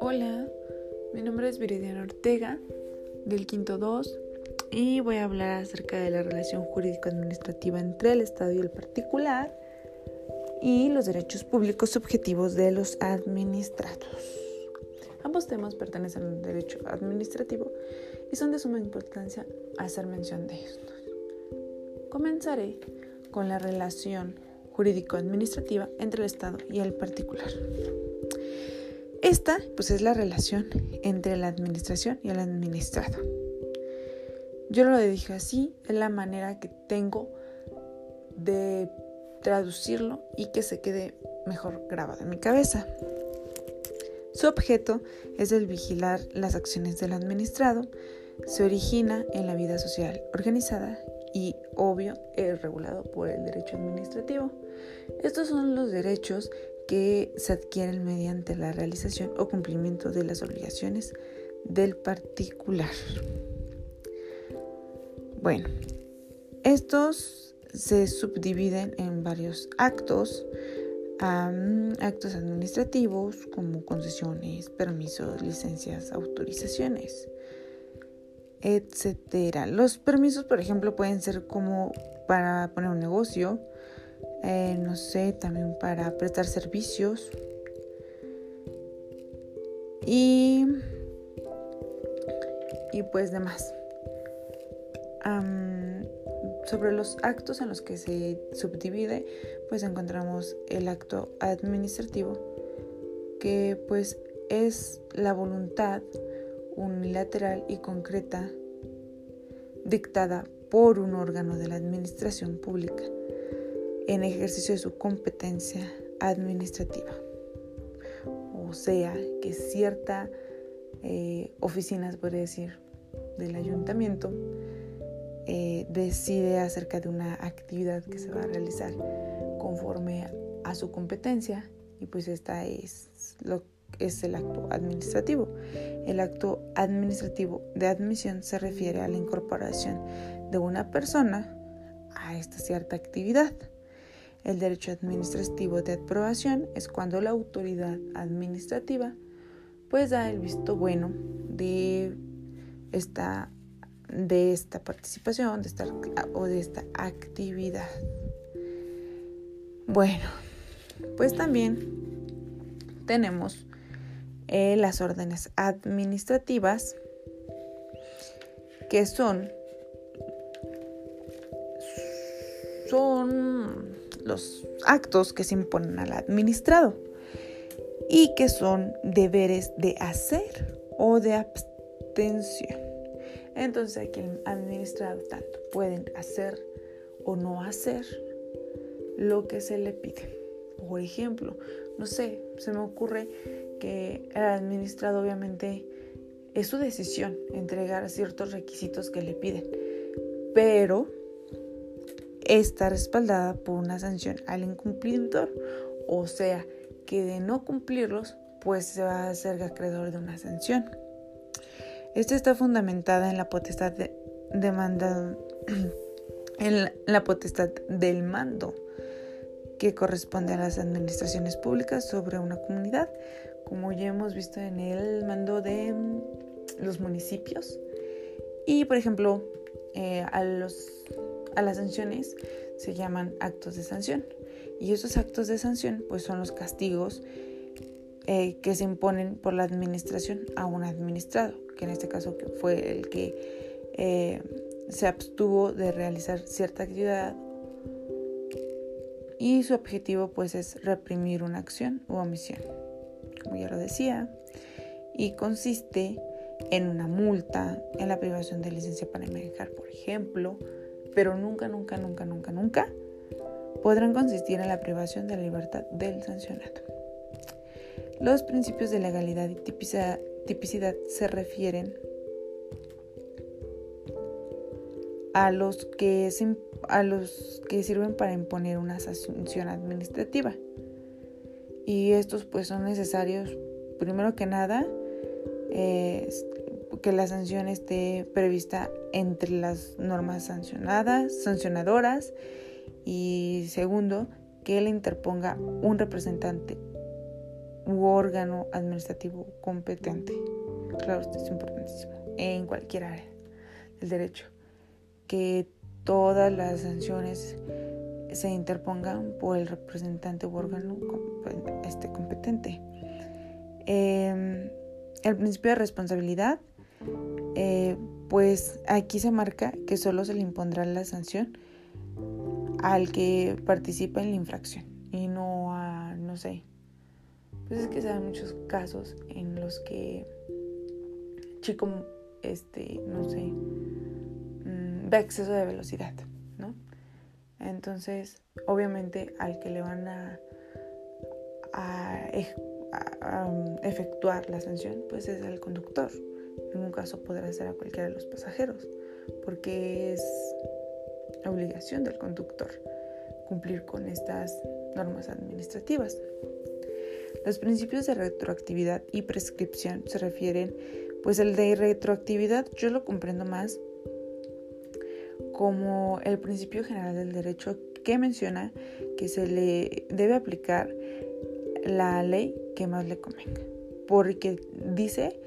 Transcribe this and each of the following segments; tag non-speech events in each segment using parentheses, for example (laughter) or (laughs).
Hola, mi nombre es Viridiana Ortega del Quinto 2 y voy a hablar acerca de la relación jurídico-administrativa entre el Estado y el particular y los derechos públicos subjetivos de los administrados. Ambos temas pertenecen al derecho administrativo y son de suma importancia hacer mención de estos. Comenzaré con la relación jurídico-administrativa entre el Estado y el particular. Esta pues es la relación entre la administración y el administrado. Yo lo dije así, es la manera que tengo de traducirlo y que se quede mejor grabado en mi cabeza. Su objeto es el vigilar las acciones del administrado, se origina en la vida social organizada y, obvio, es regulado por el derecho administrativo. Estos son los derechos que se adquieren mediante la realización o cumplimiento de las obligaciones del particular. Bueno, estos se subdividen en varios actos actos administrativos como concesiones, permisos, licencias, autorizaciones, etcétera. Los permisos, por ejemplo, pueden ser como para poner un negocio, eh, no sé, también para prestar servicios y, y pues demás sobre los actos en los que se subdivide, pues encontramos el acto administrativo, que pues es la voluntad unilateral y concreta dictada por un órgano de la administración pública en ejercicio de su competencia administrativa. O sea, que cierta eh, oficina, se podría decir, del ayuntamiento, eh, decide acerca de una actividad que se va a realizar conforme a su competencia y pues esta es lo es el acto administrativo. El acto administrativo de admisión se refiere a la incorporación de una persona a esta cierta actividad. El derecho administrativo de aprobación es cuando la autoridad administrativa pues da el visto bueno de esta de esta participación de o de esta actividad. Bueno, pues también tenemos eh, las órdenes administrativas que son son los actos que se imponen al administrado y que son deberes de hacer o de abstención. Entonces aquí el administrado tanto pueden hacer o no hacer lo que se le pide. Por ejemplo, no sé, se me ocurre que el administrado obviamente es su decisión entregar ciertos requisitos que le piden, pero está respaldada por una sanción al incumplidor, o sea, que de no cumplirlos, pues se va a hacer acreedor de una sanción. Esta está fundamentada en la potestad de, (clears throat) en la potestad del mando que corresponde a las administraciones públicas sobre una comunidad, como ya hemos visto en el mando de mm, los municipios. Y por ejemplo, eh, a, los, a las sanciones se llaman actos de sanción. Y esos actos de sanción pues son los castigos eh, que se imponen por la administración a un administrado que en este caso fue el que eh, se abstuvo de realizar cierta actividad y su objetivo pues es reprimir una acción u omisión, como ya lo decía, y consiste en una multa, en la privación de licencia para manejar, por ejemplo, pero nunca, nunca, nunca, nunca, nunca podrán consistir en la privación de la libertad del sancionado. Los principios de legalidad y tipicidad se refieren a los que sirven para imponer una sanción administrativa. Y estos pues son necesarios, primero que nada, que la sanción esté prevista entre las normas sancionadas, sancionadoras y segundo, que él interponga un representante u órgano administrativo competente. Claro, esto es importantísimo en cualquier área del derecho. Que todas las sanciones se interpongan por el representante u órgano este, competente. Em, el principio de responsabilidad, eh, pues aquí se marca que solo se le impondrá la sanción al que participa en la infracción y no a, no sé, pues es que se dan muchos casos en los que chico, este, no sé, mm, ve exceso de velocidad. Entonces, obviamente al que le van a, a, efectuar la sanción, pues es el conductor. En un caso podrá ser a cualquiera de los pasajeros, porque es obligación del conductor cumplir con estas normas administrativas. Los principios de retroactividad y prescripción se refieren, pues el de retroactividad yo lo comprendo más como el principio general del derecho que menciona que se le debe aplicar la ley que más le convenga, porque dice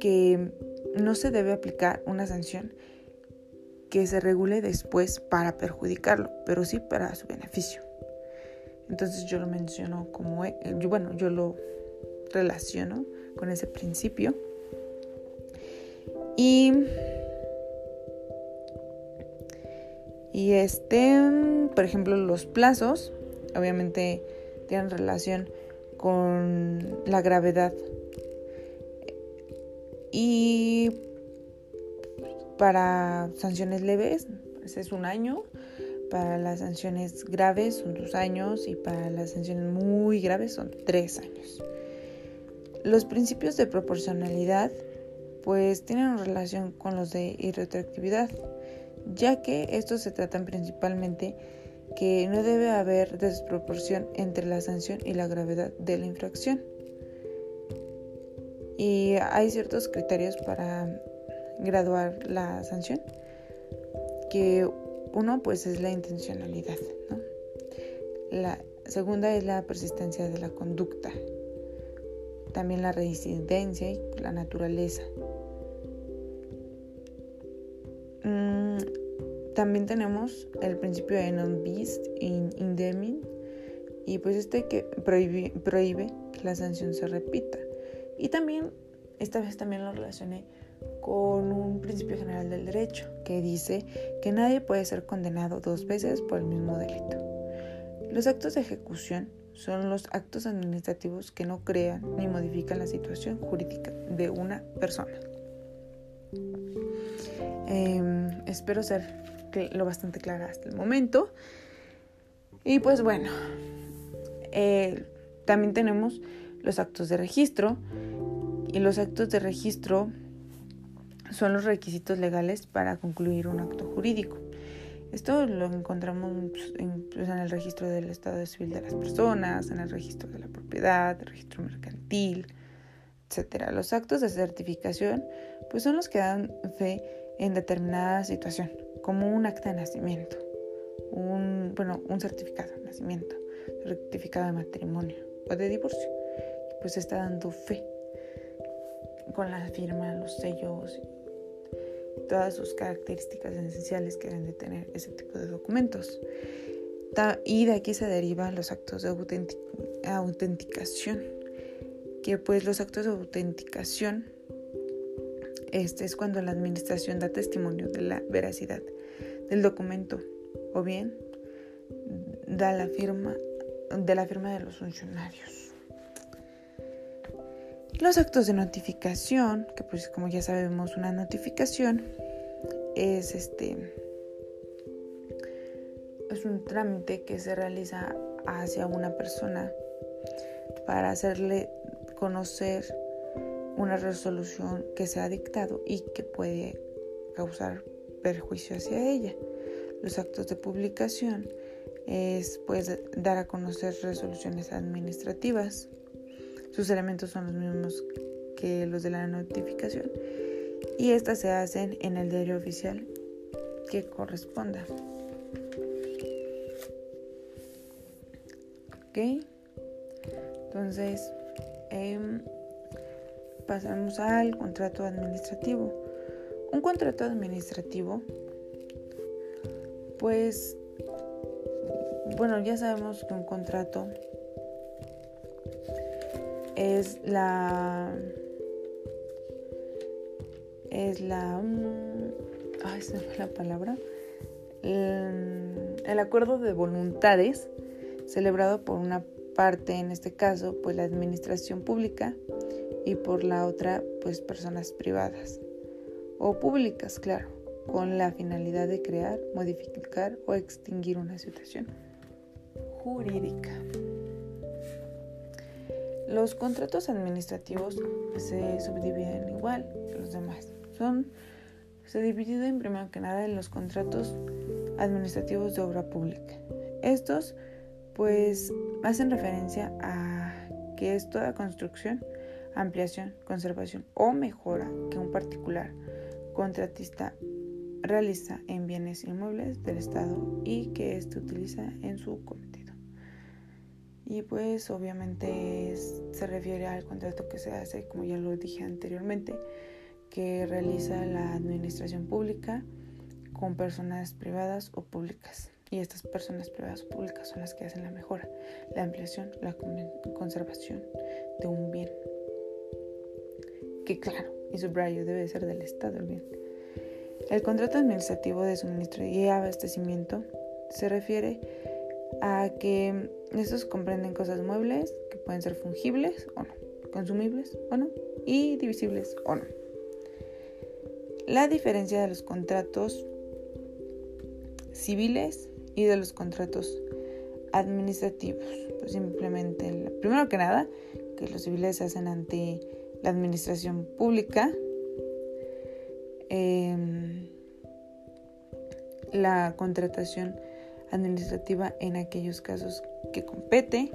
que no se debe aplicar una sanción que se regule después para perjudicarlo, pero sí para su beneficio. Entonces yo lo menciono como, eh, bueno, yo lo relaciono con ese principio. Y, y este, por ejemplo, los plazos, obviamente tienen relación con la gravedad. Y para sanciones leves, pues es un año. Para las sanciones graves son dos años y para las sanciones muy graves son tres años. Los principios de proporcionalidad pues tienen relación con los de irretroactividad, ya que estos se tratan principalmente que no debe haber desproporción entre la sanción y la gravedad de la infracción. Y hay ciertos criterios para graduar la sanción, que uno pues es la intencionalidad, La segunda es la persistencia de la conducta, también la reincidencia y la naturaleza. También tenemos el principio de non bis in indemn y pues este que prohíbe, prohíbe que la sanción se repita. Y también, esta vez también lo relacioné con un principio general del derecho que dice que nadie puede ser condenado dos veces por el mismo delito. Los actos de ejecución son los actos administrativos que no crean ni modifican la situación jurídica de una persona. Em, espero ser lo bastante clara hasta el momento. Y pues bueno, eh, también tenemos los actos de registro. Y los actos de registro son los requisitos legales para concluir un acto jurídico. Esto lo encontramos pues, pues, en, el registro del estado civil de las personas, en el registro de la propiedad, el registro mercantil, etc. Los actos de certificación pues son los que dan fe en determinada situación, como un acta de nacimiento, un, bueno, un certificado de nacimiento, certificado de matrimonio o de divorcio. Pues está dando fe con la firma, los sellos todas sus características esenciales que deben de tener ese tipo de documentos. Y de aquí se derivan los actos de autenticación, que pues los actos de autenticación este es cuando la administración da testimonio de la veracidad del documento o bien da la firma de la firma de los funcionarios. Los actos de notificación, que pues como ya sabemos una notificación es este es un trámite que se realiza hacia una persona para hacerle conocer una resolución que se ha dictado y que puede causar perjuicio hacia ella. Los actos de publicación es pues dar a conocer resoluciones administrativas sus elementos son los mismos que los de la notificación y estas se hacen en el diario oficial que corresponda. ¿Ok? Entonces, em, pasamos al contrato administrativo. Un contrato administrativo, pues, bueno, ya sabemos que un contrato es la es la mm, ay se me la palabra el acuerdo de voluntades celebrado por una parte en este caso pues la administración pública y por la otra pues personas privadas o públicas claro con la finalidad de crear modificar o extinguir una situación jurídica los contratos administrativos se subdividen igual que los demás. Son, se dividen primero que nada en los contratos administrativos de obra pública. Estos pues hacen referencia a que es toda construcción, ampliación, conservación o mejora que un particular contratista realiza en bienes inmuebles del Estado y que éste utiliza en su cometido. Y pues obviamente se refiere al contrato que se hace, como ya lo dije anteriormente, que realiza la administración pública con personas privadas o públicas. Y estas personas privadas o públicas son las que hacen la mejora, la ampliación, la conservación de un bien. Que claro, y subrayo, debe ser del Estado el bien. El contrato administrativo de suministro y abastecimiento se refiere a que estos comprenden cosas muebles que pueden ser fungibles o no, consumibles o no y divisibles o no. La diferencia de los contratos civiles y de los contratos administrativos. Pues simplemente, primero que nada, que los civiles se hacen ante la administración pública. Em, la contratación administrativa en aquellos casos que compete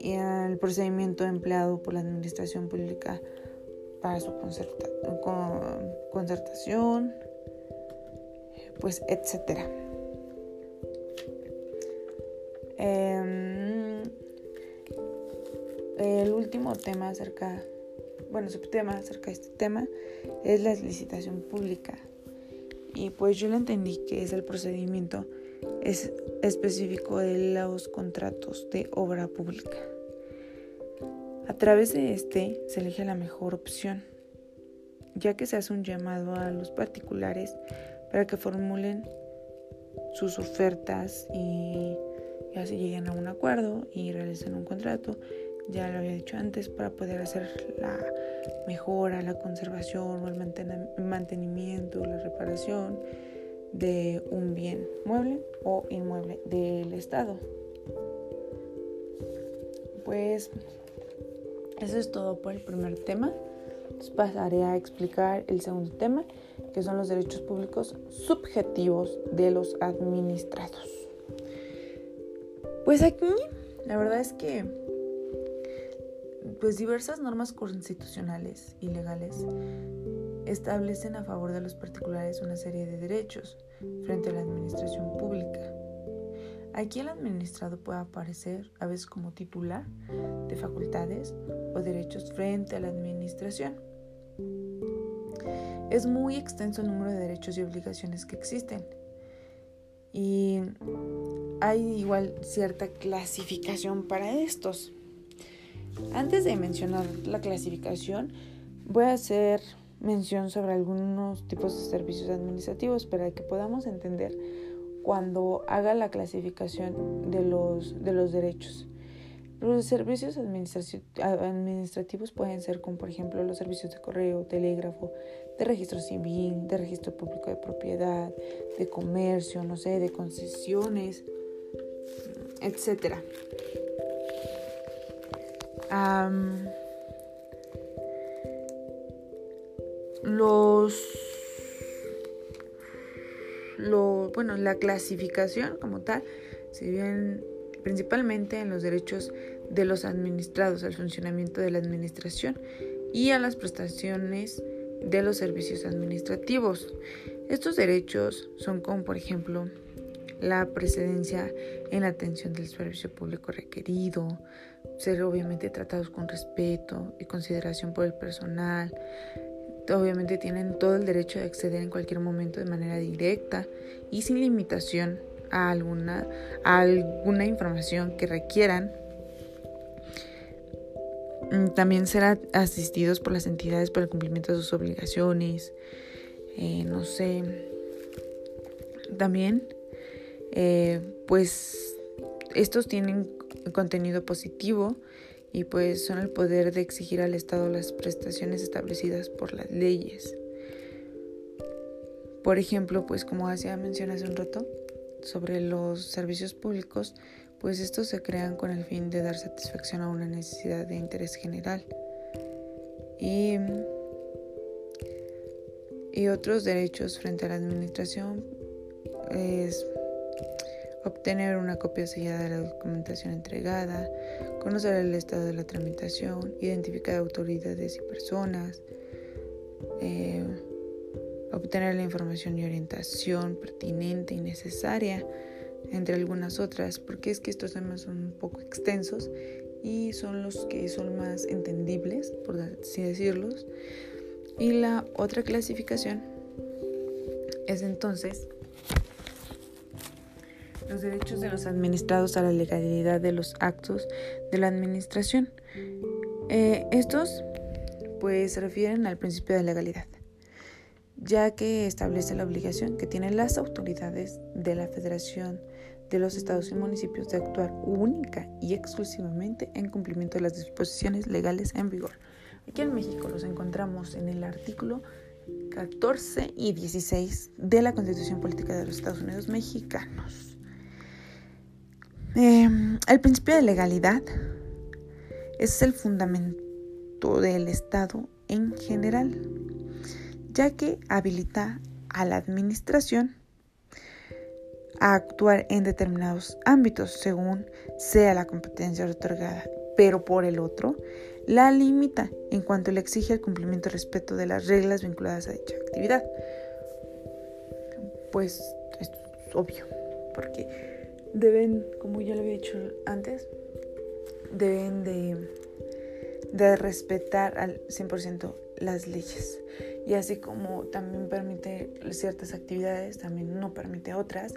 y el procedimiento empleado por la administración pública para su concertación, pues etcétera. Em, el último tema acerca, bueno, subtema acerca de este tema es la licitación pública. Y pues yo lo entendí que es el procedimiento es específico de los contratos de obra pública. A través de este se elige la mejor opción, ya que se hace un llamado a los particulares para que formulen sus ofertas y así lleguen a un acuerdo y realicen un contrato ya lo había dicho antes, para poder hacer la mejora, la conservación o el mantenimiento, la reparación de un bien mueble o inmueble del Estado. Pues eso es todo por el primer tema. pasaré a explicar el segundo tema, que son los derechos públicos subjetivos de los administrados. Pues aquí, la verdad es que pues diversas normas constitucionales y legales establecen a favor de los particulares una serie de derechos frente a la administración pública. Aquí el administrado puede aparecer a veces como titular de facultades o derechos frente a la administración. Es muy extenso el número de derechos y obligaciones que existen. Y hay igual cierta clasificación para estos. Antes de mencionar la clasificación, voy a hacer mención sobre algunos tipos de servicios administrativos para que podamos entender cuando haga la clasificación de los, de los derechos. Los servicios administrativos pueden ser como por ejemplo los servicios de correo, telégrafo, de registro civil, de registro público de propiedad, de comercio, no sé, de concesiones, etcétera los lo, bueno, la clasificación como tal se viene principalmente en los derechos de los administrados, al funcionamiento de la administración y a las prestaciones de los servicios administrativos. Estos derechos son como por ejemplo la precedencia en la atención del servicio público requerido, ser obviamente tratados con respeto y consideración por el personal. Obviamente tienen todo el derecho de acceder en cualquier momento de manera directa y sin limitación a alguna, a alguna información que requieran Mm, también ser asistidos por las entidades para el cumplimiento de sus obligaciones. Eh, no sé. También, eh, pues, estos tienen contenido positivo y pues son el poder de exigir al Estado las prestaciones establecidas por las leyes. Por ejemplo, pues como hacía mención hace un rato, sobre los servicios públicos, pues estos se crean con el fin de dar satisfacción a una necesidad de interés general. Y, y otros derechos frente a la administración es obtener una copia sellada de la documentación entregada, conocer el estado de la tramitación, identificar autoridades y personas, eh, obtener la información y orientación pertinente y necesaria entre algunas otras, porque es que estos temas son un poco extensos y son los que son más entendibles, por así decirlos. Y la otra clasificación es entonces los derechos de los administrados a la legalidad de los actos de la administración. Eh, estos pues se refieren al principio de legalidad, ya que establece la obligación que tienen las autoridades de la Federación de los estados y municipios de actuar única y exclusivamente en cumplimiento de las disposiciones legales en vigor. Aquí en México los encontramos en el artículo 14 y 16 de la Constitución Política de los Estados Unidos Mexicanos. Em, el principio de legalidad es el fundamento del Estado en general, ya que habilita a la administración a actuar en determinados ámbitos según sea la competencia otorgada, pero por el otro, la limita en cuanto le exige el cumplimiento y respeto de las reglas vinculadas a dicha actividad. Pues esto es obvio, porque deben, como ya lo había dicho antes, deben de, de respetar al 100% las leyes y así como también permite ciertas actividades, también no permite otras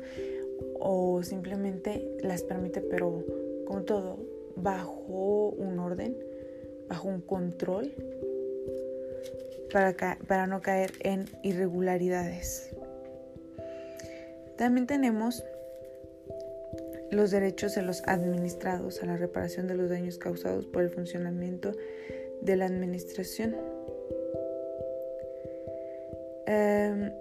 o simplemente las permite pero como todo bajo un orden, bajo un control para, para no caer en irregularidades. También tenemos los derechos de los administrados a la reparación de los daños causados por el funcionamiento de la administración. Em,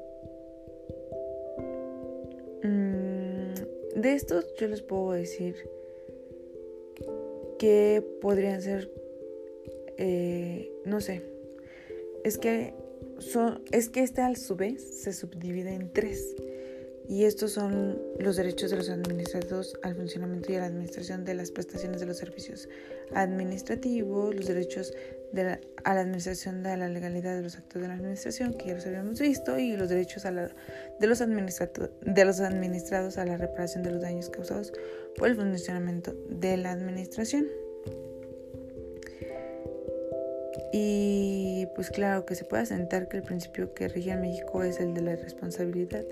mm, de estos yo les puedo decir que podrían ser, eh, no sé, es que, son, es que este a su vez se subdivide en tres. Y estos son los derechos de los administrados al funcionamiento y a la administración de las prestaciones de los servicios administrativos, los derechos a la administración de la legalidad de los actos de la administración, que ya los habíamos visto, y los derechos a la, de, los de los administrados a la reparación de los daños causados por el funcionamiento de la administración. Y pues claro que se puede asentar que el principio que rige en México es el de la responsabilidad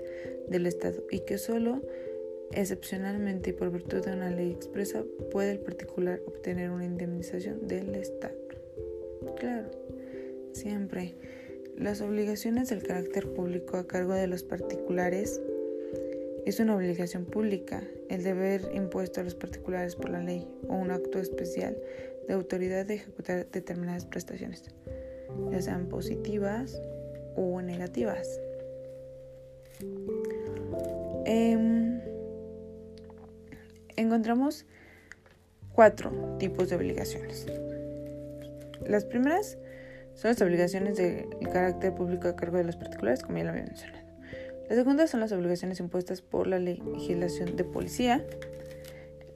del Estado y que solo excepcionalmente y por virtud de una ley expresa puede el particular obtener una indemnización del Estado. Claro, siempre. Las obligaciones del carácter público a cargo de los particulares es una obligación pública. El deber impuesto a los particulares por la ley o un acto especial de autoridad de ejecutar determinadas prestaciones, ya sean positivas o negativas. Em, encontramos cuatro tipos de obligaciones. Las primeras son las obligaciones de carácter público a cargo de los particulares, como ya lo había mencionado. Las segundas son las obligaciones impuestas por la legislación de policía.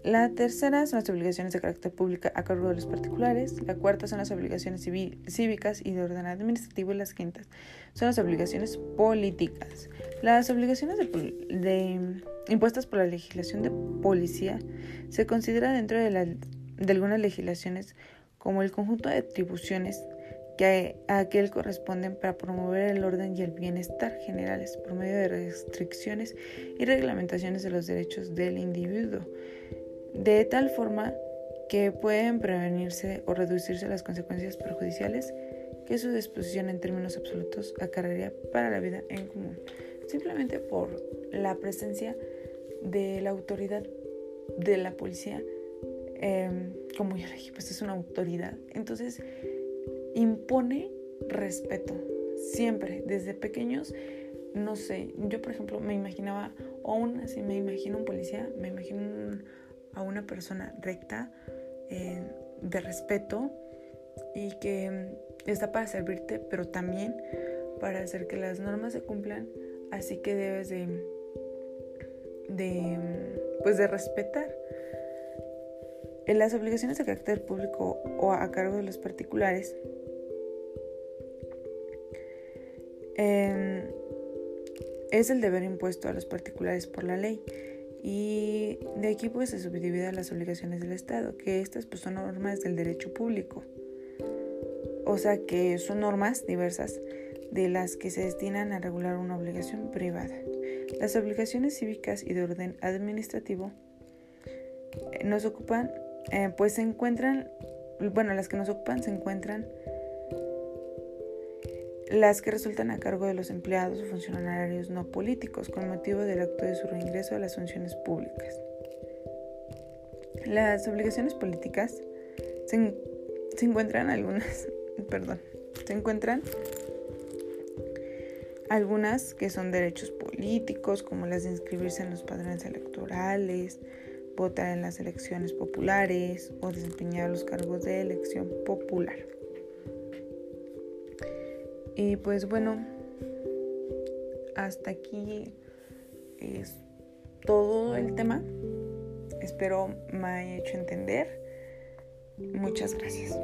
La tercera son las obligaciones de carácter público a cargo de los particulares. La cuarta son las obligaciones cívicas y de orden administrativo. Y las quintas son las obligaciones políticas. Las obligaciones impuestas por la legislación de policía se considera dentro de, de algunas legislaciones como el conjunto de atribuciones que a aquel corresponden para promover el orden y el bienestar generales por medio de restricciones y reglamentaciones de los derechos del individuo de tal forma que pueden prevenirse o reducirse las consecuencias perjudiciales que su disposición en términos absolutos acarrearía para la vida en común, simplemente por la presencia de la autoridad de la policía, em, como ya dije, pues es una autoridad, entonces impone respeto, siempre, desde pequeños, no sé, yo por ejemplo me imaginaba, o aún así me imagino un policía, me imagino un a una persona recta, eh, de respeto y que está para servirte, pero también para hacer que las normas se cumplan, así que debes de, de pues de respetar. En las obligaciones de carácter público o a cargo de los particulares, em, es el deber impuesto a los particulares por la ley y de aquí pues se subdividen las obligaciones del Estado, que estas pues son normas del derecho público. O sea que son normas diversas de las que se destinan a regular una obligación privada. Las obligaciones cívicas y de orden administrativo eh, nos ocupan, eh, pues se encuentran, bueno, las que nos ocupan se encuentran las que resultan a cargo de los empleados o funcionarios no políticos con motivo del acto de su reingreso a las funciones públicas. Las obligaciones políticas se, encuentran algunas, (laughs) perdón, se encuentran algunas que son derechos políticos, como las de inscribirse en los padrones electorales, votar en las elecciones populares o desempeñar los cargos de elección popular. Y pues bueno, hasta aquí es todo el tema. Espero me haya hecho entender. Muchas gracias.